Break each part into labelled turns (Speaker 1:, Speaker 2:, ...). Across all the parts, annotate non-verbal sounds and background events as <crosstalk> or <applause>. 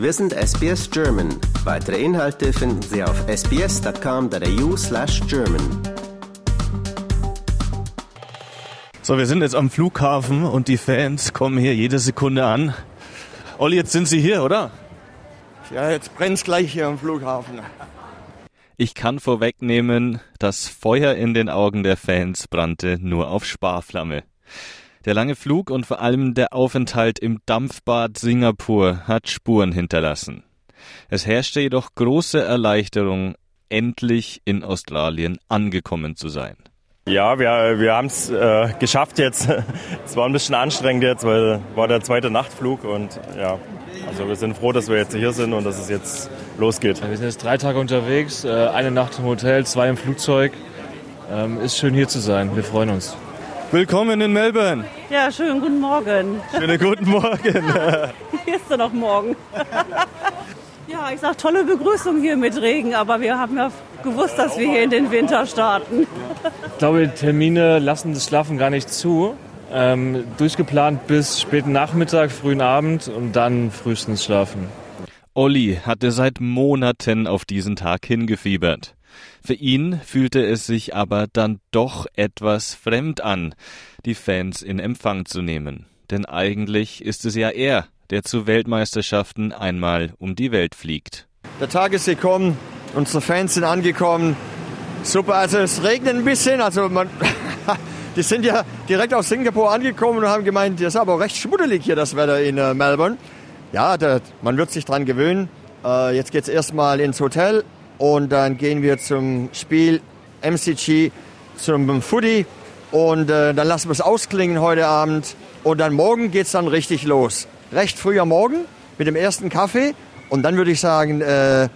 Speaker 1: Wir sind SBS German. Weitere Inhalte finden Sie auf sbs.com.au slash German.
Speaker 2: So, wir sind jetzt am Flughafen und die Fans kommen hier jede Sekunde an. Olli, jetzt sind Sie hier, oder?
Speaker 3: Ja, jetzt brennt's gleich hier am Flughafen.
Speaker 2: Ich kann vorwegnehmen, das Feuer in den Augen der Fans brannte nur auf Sparflamme. Der lange Flug und vor allem der Aufenthalt im Dampfbad Singapur hat Spuren hinterlassen. Es herrschte jedoch große Erleichterung, endlich in Australien angekommen zu sein.
Speaker 4: Ja, wir, wir haben es äh, geschafft jetzt. <laughs> es war ein bisschen anstrengend jetzt, weil war der zweite Nachtflug und ja, also wir sind froh, dass wir jetzt hier sind und dass es jetzt losgeht.
Speaker 5: Wir sind jetzt drei Tage unterwegs, äh, eine Nacht im Hotel, zwei im Flugzeug. Ähm, ist schön hier zu sein. Wir freuen uns.
Speaker 2: Willkommen in Melbourne.
Speaker 6: Ja, schönen guten Morgen.
Speaker 2: Schönen guten Morgen. <laughs>
Speaker 6: Hier ist er noch morgen. Ja, ich sag tolle Begrüßung hier mit Regen, aber wir haben ja gewusst, dass wir hier in den Winter starten.
Speaker 5: Ich glaube, die Termine lassen das Schlafen gar nicht zu. Ähm, durchgeplant bis späten Nachmittag, frühen Abend und dann frühestens schlafen.
Speaker 2: Olli hatte seit Monaten auf diesen Tag hingefiebert. Für ihn fühlte es sich aber dann doch etwas fremd an, die Fans in Empfang zu nehmen. Denn eigentlich ist es ja er, der zu Weltmeisterschaften einmal um die Welt fliegt.
Speaker 3: Der Tag ist gekommen, unsere Fans sind angekommen. Super, also es regnet ein bisschen, also man, <laughs> die sind ja direkt aus Singapur angekommen und haben gemeint, das ist aber recht schmuddelig hier das Wetter in äh, Melbourne. Ja, der, man wird sich dran gewöhnen. Äh, jetzt geht's erstmal ins Hotel und dann gehen wir zum Spiel MCG zum Footy und äh, dann lassen wir es ausklingen heute Abend und dann morgen geht's dann richtig los. Recht früh am Morgen mit dem ersten Kaffee und dann würde ich sagen, äh,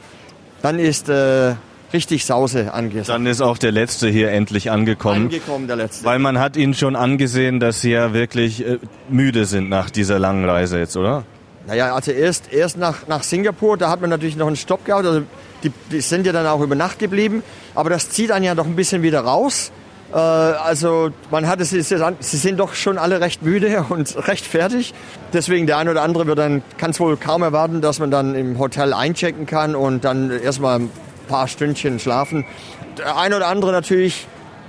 Speaker 3: dann ist äh, richtig Sause angesagt.
Speaker 2: Dann ist auch der Letzte hier endlich angekommen.
Speaker 3: Angekommen, der Letzte.
Speaker 2: Weil man hat ihnen schon angesehen, dass sie ja wirklich äh, müde sind nach dieser langen Reise jetzt, oder?
Speaker 3: Naja, also erst, erst nach, nach Singapur, da hat man natürlich noch einen Stopp gehabt. Also die, sind ja dann auch über Nacht geblieben. Aber das zieht einen ja doch ein bisschen wieder raus. Äh, also man hat es, sie sind doch schon alle recht müde <laughs> und recht fertig. Deswegen der eine oder andere wird dann, kann es wohl kaum erwarten, dass man dann im Hotel einchecken kann und dann erstmal ein paar Stündchen schlafen. Der eine oder andere natürlich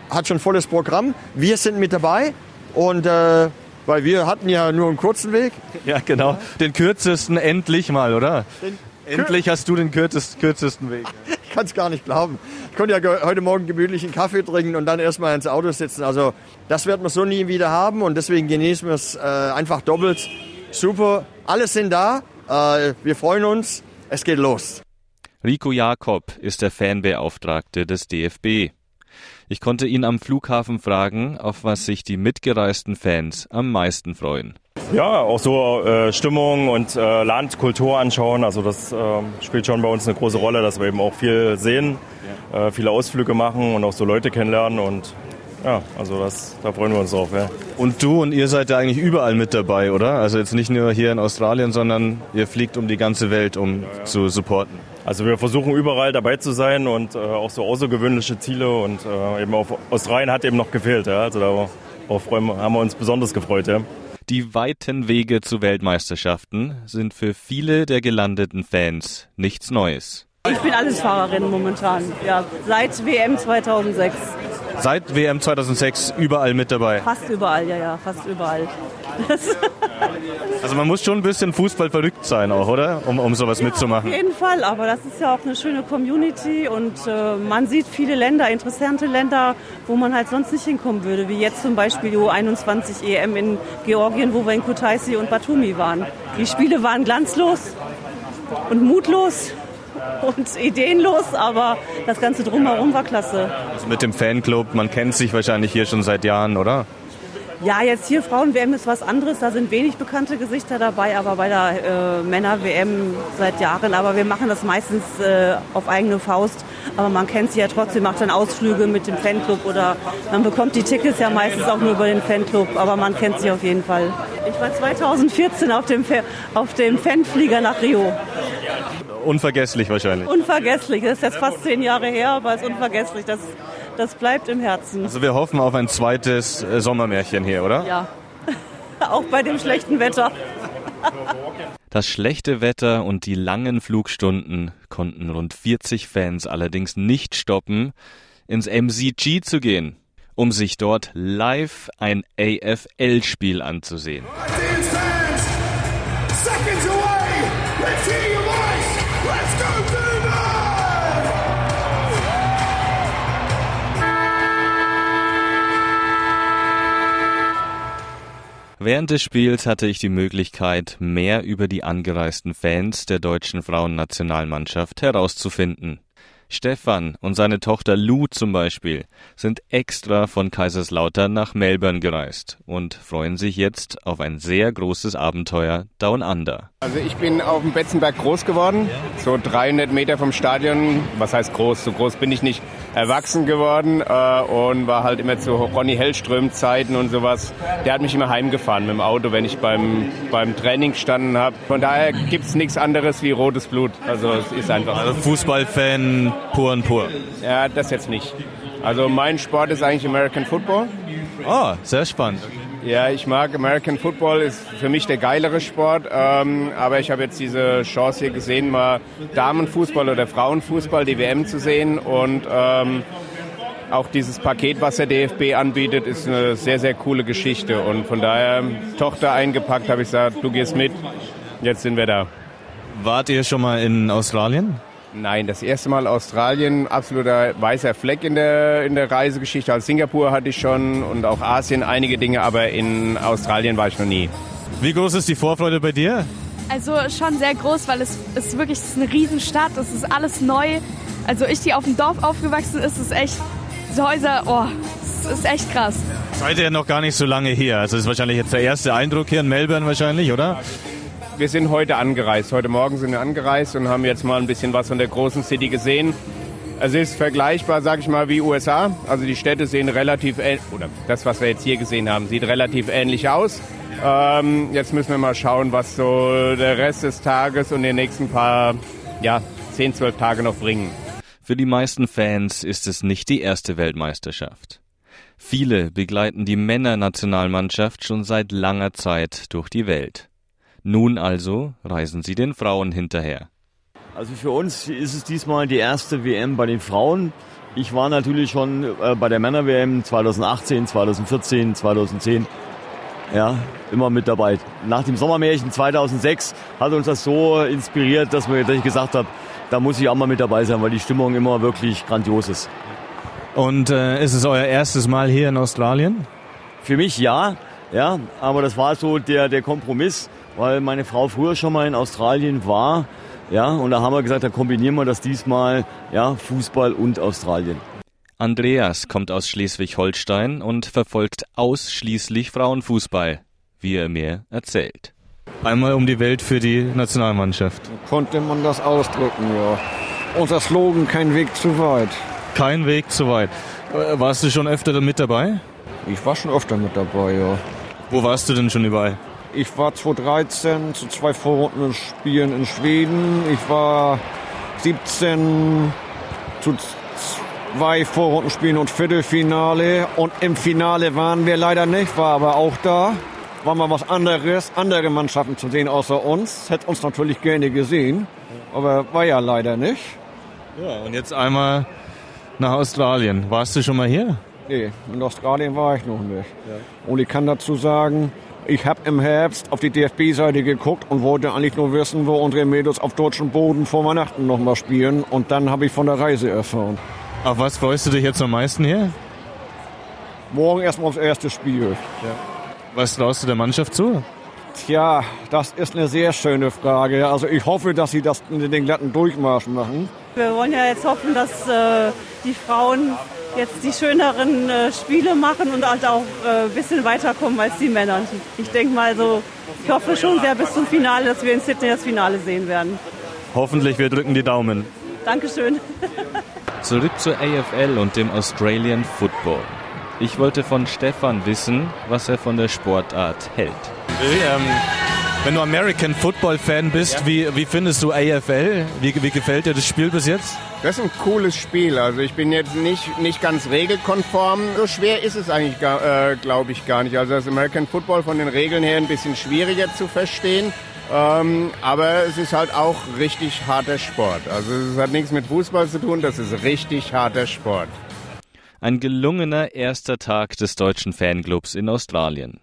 Speaker 3: hat schon volles Programm. Wir sind mit dabei und äh, weil wir hatten ja nur einen kurzen Weg.
Speaker 2: Ja, genau. Den kürzesten endlich mal, oder? Den endlich hast du den kürzest, kürzesten Weg. <laughs>
Speaker 3: Ich kann es gar nicht glauben. Ich konnte ja heute Morgen gemütlich einen Kaffee trinken und dann erstmal ins Auto sitzen. Also das wird man so nie wieder haben und deswegen genießen wir es äh, einfach doppelt. Super, alles sind da. Äh, wir freuen uns. Es geht los.
Speaker 2: Rico Jakob ist der Fanbeauftragte des DFB. Ich konnte ihn am Flughafen fragen, auf was sich die mitgereisten Fans am meisten freuen.
Speaker 4: Ja, auch so äh, Stimmung und äh, Land, Kultur anschauen. Also das äh, spielt schon bei uns eine große Rolle, dass wir eben auch viel sehen, äh, viele Ausflüge machen und auch so Leute kennenlernen und ja, also das, da freuen wir uns drauf. Ja.
Speaker 2: Und du und ihr seid ja eigentlich überall mit dabei, oder? Also jetzt nicht nur hier in Australien, sondern ihr fliegt um die ganze Welt, um ja, ja. zu supporten.
Speaker 4: Also wir versuchen überall dabei zu sein und äh, auch so außergewöhnliche Ziele und äh, eben auf Australien hat eben noch gefehlt. Ja? Also da freuen, haben wir uns besonders gefreut. Ja?
Speaker 2: Die weiten Wege zu Weltmeisterschaften sind für viele der gelandeten Fans nichts Neues.
Speaker 6: Ich bin Allesfahrerin momentan, ja, seit WM 2006.
Speaker 2: Seit WM 2006 überall mit dabei?
Speaker 6: Fast überall, ja, ja, fast überall.
Speaker 2: also man muss schon ein bisschen Fußball verrückt sein auch, oder? Um, um sowas
Speaker 6: ja,
Speaker 2: mitzumachen.
Speaker 6: Auf jeden Fall, aber das ist ja auch eine schöne Community und äh, man sieht viele Länder, interessante Länder, wo man halt sonst nicht hinkommen würde, wie jetzt zum Beispiel die U21 EM in Georgien, wo wir in Kutaisi und Batumi waren. Die Spiele waren glanzlos und mutlos und ideenlos, aber das Ganze drumherum war klasse.
Speaker 2: Also mit dem Fanclub, man kennt sich wahrscheinlich hier schon seit Jahren, oder?
Speaker 6: Ja, jetzt hier Frauen-WM ist was anderes. Da sind wenig bekannte Gesichter dabei, aber bei der äh, Männer-WM seit Jahren. Aber wir machen das meistens äh, auf eigene Faust. Aber man kennt sie ja trotzdem, macht dann Ausflüge mit dem Fanclub oder man bekommt die Tickets ja meistens auch nur über den Fanclub. Aber man kennt sie auf jeden Fall. Ich war 2014 auf dem, auf dem Fanflieger nach Rio.
Speaker 2: Unvergesslich wahrscheinlich.
Speaker 6: Unvergesslich. Das ist jetzt fast zehn Jahre her, aber es ist unvergesslich. Das, das bleibt im Herzen.
Speaker 2: Also wir hoffen auf ein zweites äh, Sommermärchen hier, oder?
Speaker 6: Ja. <laughs> Auch bei dem schlechten Wetter.
Speaker 2: Das schlechte Wetter und die langen Flugstunden konnten rund 40 Fans allerdings nicht stoppen, ins MCG zu gehen, um sich dort live ein AFL-Spiel anzusehen. Während des Spiels hatte ich die Möglichkeit, mehr über die angereisten Fans der deutschen Frauennationalmannschaft herauszufinden. Stefan und seine Tochter Lou zum Beispiel sind extra von Kaiserslautern nach Melbourne gereist und freuen sich jetzt auf ein sehr großes Abenteuer Down Under.
Speaker 7: Also ich bin auf dem Betzenberg groß geworden, so 300 Meter vom Stadion. Was heißt groß? So groß bin ich nicht. Erwachsen geworden äh, und war halt immer zu Ronny Hellström Zeiten und sowas. Der hat mich immer heimgefahren mit dem Auto, wenn ich beim, beim Training gestanden habe. Von daher gibt es nichts anderes wie rotes Blut. Also es ist einfach.
Speaker 2: Also Fußballfan pur und pur.
Speaker 7: Ja, das jetzt nicht. Also mein Sport ist eigentlich American Football.
Speaker 2: Oh, sehr spannend.
Speaker 7: Ja, ich mag American Football, ist für mich der geilere Sport. Ähm, aber ich habe jetzt diese Chance hier gesehen, mal Damenfußball oder Frauenfußball, die WM zu sehen. Und ähm, auch dieses Paket, was der DFB anbietet, ist eine sehr, sehr coole Geschichte. Und von daher, Tochter eingepackt, habe ich gesagt, du gehst mit. Jetzt sind wir da.
Speaker 2: Wart ihr schon mal in Australien?
Speaker 7: Nein, das erste Mal Australien, absoluter weißer Fleck in der, in der Reisegeschichte. Als Singapur hatte ich schon und auch Asien einige Dinge, aber in Australien war ich noch nie.
Speaker 2: Wie groß ist die Vorfreude bei dir?
Speaker 8: Also schon sehr groß, weil es ist wirklich es ist eine Riesenstadt, es ist alles neu. Also ich, die auf dem Dorf aufgewachsen ist, ist echt, diese Häuser, oh, es ist echt krass.
Speaker 2: Seid ihr noch gar nicht so lange hier? Also das ist wahrscheinlich jetzt der erste Eindruck hier in Melbourne wahrscheinlich, oder?
Speaker 7: Wir sind heute angereist. Heute Morgen sind wir angereist und haben jetzt mal ein bisschen was von der großen City gesehen. Es ist vergleichbar, sag ich mal, wie USA. Also die Städte sehen relativ, oder das, was wir jetzt hier gesehen haben, sieht relativ ähnlich aus. Ähm, jetzt müssen wir mal schauen, was so der Rest des Tages und die nächsten paar, ja, 10, 12 Tage noch bringen.
Speaker 2: Für die meisten Fans ist es nicht die erste Weltmeisterschaft. Viele begleiten die Männernationalmannschaft schon seit langer Zeit durch die Welt. Nun also reisen sie den Frauen hinterher.
Speaker 9: Also für uns ist es diesmal die erste WM bei den Frauen. Ich war natürlich schon äh, bei der Männer-WM 2018, 2014, 2010. Ja, immer mit dabei. Nach dem Sommermärchen 2006 hat uns das so inspiriert, dass, wir, dass ich gesagt habe, da muss ich auch mal mit dabei sein, weil die Stimmung immer wirklich grandios ist.
Speaker 2: Und äh, ist es euer erstes Mal hier in Australien?
Speaker 9: Für mich ja, ja, aber das war so der, der Kompromiss weil meine Frau früher schon mal in Australien war. Ja, und da haben wir gesagt, da kombinieren wir das diesmal, ja, Fußball und Australien.
Speaker 2: Andreas kommt aus Schleswig-Holstein und verfolgt ausschließlich Frauenfußball, wie er mir erzählt. Einmal um die Welt für die Nationalmannschaft.
Speaker 10: Konnte man das ausdrücken, ja. Unser Slogan, kein Weg zu weit.
Speaker 2: Kein Weg zu weit. Äh, warst du schon öfter mit dabei?
Speaker 10: Ich war schon öfter mit dabei, ja.
Speaker 2: Wo warst du denn schon überall?
Speaker 10: Ich war 2013 zu zwei Vorrundenspielen in Schweden. Ich war 17 zu zwei Vorrundenspielen und Viertelfinale. Und im Finale waren wir leider nicht, war aber auch da. War mal was anderes, andere Mannschaften zu sehen außer uns. Hätte uns natürlich gerne gesehen, aber war ja leider nicht.
Speaker 2: Ja, und jetzt einmal nach Australien. Warst du schon mal hier?
Speaker 10: Nee, in Australien war ich noch nicht. Ja. Und ich kann dazu sagen, ich habe im Herbst auf die DFB-Seite geguckt und wollte eigentlich nur wissen, wo unsere Mädels auf deutschem Boden vor Weihnachten nochmal spielen. Und dann habe ich von der Reise erfahren.
Speaker 2: Auf was freust du dich jetzt am meisten hier?
Speaker 10: Morgen erstmal aufs erste Spiel.
Speaker 2: Ja. Was traust du der Mannschaft zu?
Speaker 10: Tja, das ist eine sehr schöne Frage. Also ich hoffe, dass sie das in den glatten Durchmarsch machen.
Speaker 6: Wir wollen ja jetzt hoffen, dass äh, die Frauen jetzt die schöneren äh, Spiele machen und halt auch ein äh, bisschen weiterkommen als die Männer. Ich denke mal so, ich hoffe schon sehr bis zum Finale, dass wir in Sydney das Finale sehen werden.
Speaker 2: Hoffentlich, wir drücken die Daumen.
Speaker 6: Dankeschön.
Speaker 2: Zurück zur AFL und dem Australian Football. Ich wollte von Stefan wissen, was er von der Sportart hält. Ähm, wenn du American Football Fan bist, ja. wie, wie findest du AFL? Wie, wie gefällt dir das Spiel bis jetzt?
Speaker 7: Das ist ein cooles Spiel. Also ich bin jetzt nicht, nicht ganz regelkonform. So schwer ist es eigentlich, äh, glaube ich, gar nicht. Also das American Football von den Regeln her ein bisschen schwieriger zu verstehen. Ähm, aber es ist halt auch richtig harter Sport. Also es hat nichts mit Fußball zu tun, das ist richtig harter Sport.
Speaker 2: Ein gelungener erster Tag des deutschen Fanclubs in Australien.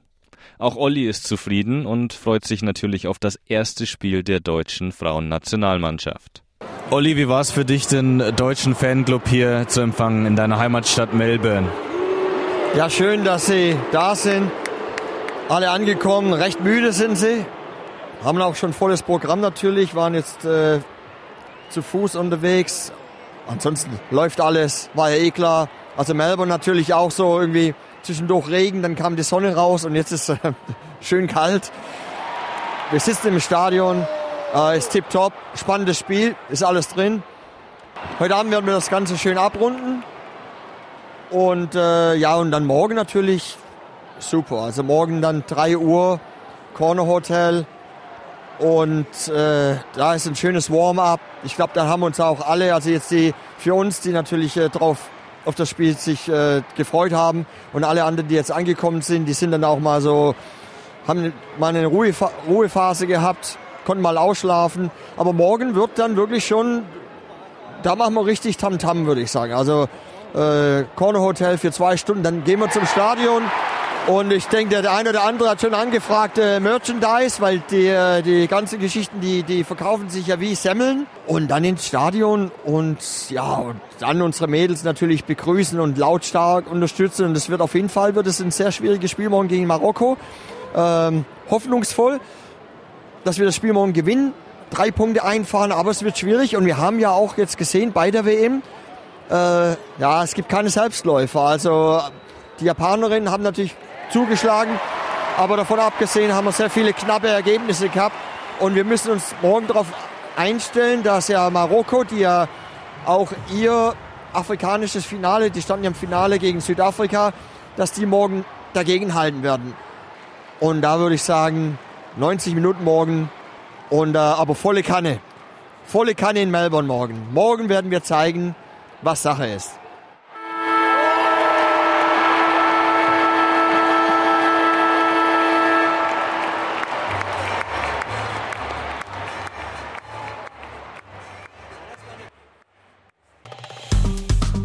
Speaker 2: Auch Olli ist zufrieden und freut sich natürlich auf das erste Spiel der deutschen Frauennationalmannschaft. Olli, wie war es für dich, den deutschen Fanclub hier zu empfangen in deiner Heimatstadt Melbourne?
Speaker 3: Ja, schön, dass Sie da sind. Alle angekommen, recht müde sind sie. Haben auch schon volles Programm natürlich, waren jetzt äh, zu Fuß unterwegs. Ansonsten läuft alles, war ja eh klar. Also Melbourne natürlich auch so irgendwie zwischendurch Regen, dann kam die Sonne raus und jetzt ist äh, <laughs> schön kalt. Wir sitzen im Stadion, äh, ist tipptopp, spannendes Spiel, ist alles drin. Heute Abend werden wir das Ganze schön abrunden. Und äh, ja, und dann morgen natürlich super. Also morgen dann 3 Uhr, Corner Hotel. Und äh, da ist ein schönes Warm-up. Ich glaube, da haben uns auch alle, also jetzt die für uns, die natürlich äh, drauf auf das Spiel sich äh, gefreut haben und alle anderen, die jetzt angekommen sind, die sind dann auch mal so, haben mal eine Ruhefa Ruhephase gehabt, konnten mal ausschlafen. Aber morgen wird dann wirklich schon, da machen wir richtig Tamtam, -Tam, würde ich sagen. Also äh, Corner Hotel für zwei Stunden, dann gehen wir zum Stadion. Und ich denke, der eine oder andere hat schon angefragt äh, Merchandise, weil die, äh, die ganzen Geschichten, die, die verkaufen sich ja wie Semmeln. Und dann ins Stadion und ja, und dann unsere Mädels natürlich begrüßen und lautstark unterstützen. Und es wird auf jeden Fall wird es ein sehr schwieriges Spiel morgen gegen Marokko. Ähm, hoffnungsvoll, dass wir das Spiel morgen gewinnen, drei Punkte einfahren, aber es wird schwierig. Und wir haben ja auch jetzt gesehen bei der WM, äh, ja, es gibt keine Selbstläufer. Also die Japanerinnen haben natürlich zugeschlagen. Aber davon abgesehen haben wir sehr viele knappe Ergebnisse gehabt. Und wir müssen uns morgen darauf einstellen, dass ja Marokko, die ja auch ihr afrikanisches Finale, die standen ja im Finale gegen Südafrika, dass die morgen dagegen halten werden. Und da würde ich sagen, 90 Minuten morgen und äh, aber volle Kanne. Volle Kanne in Melbourne morgen. Morgen werden wir zeigen, was Sache ist.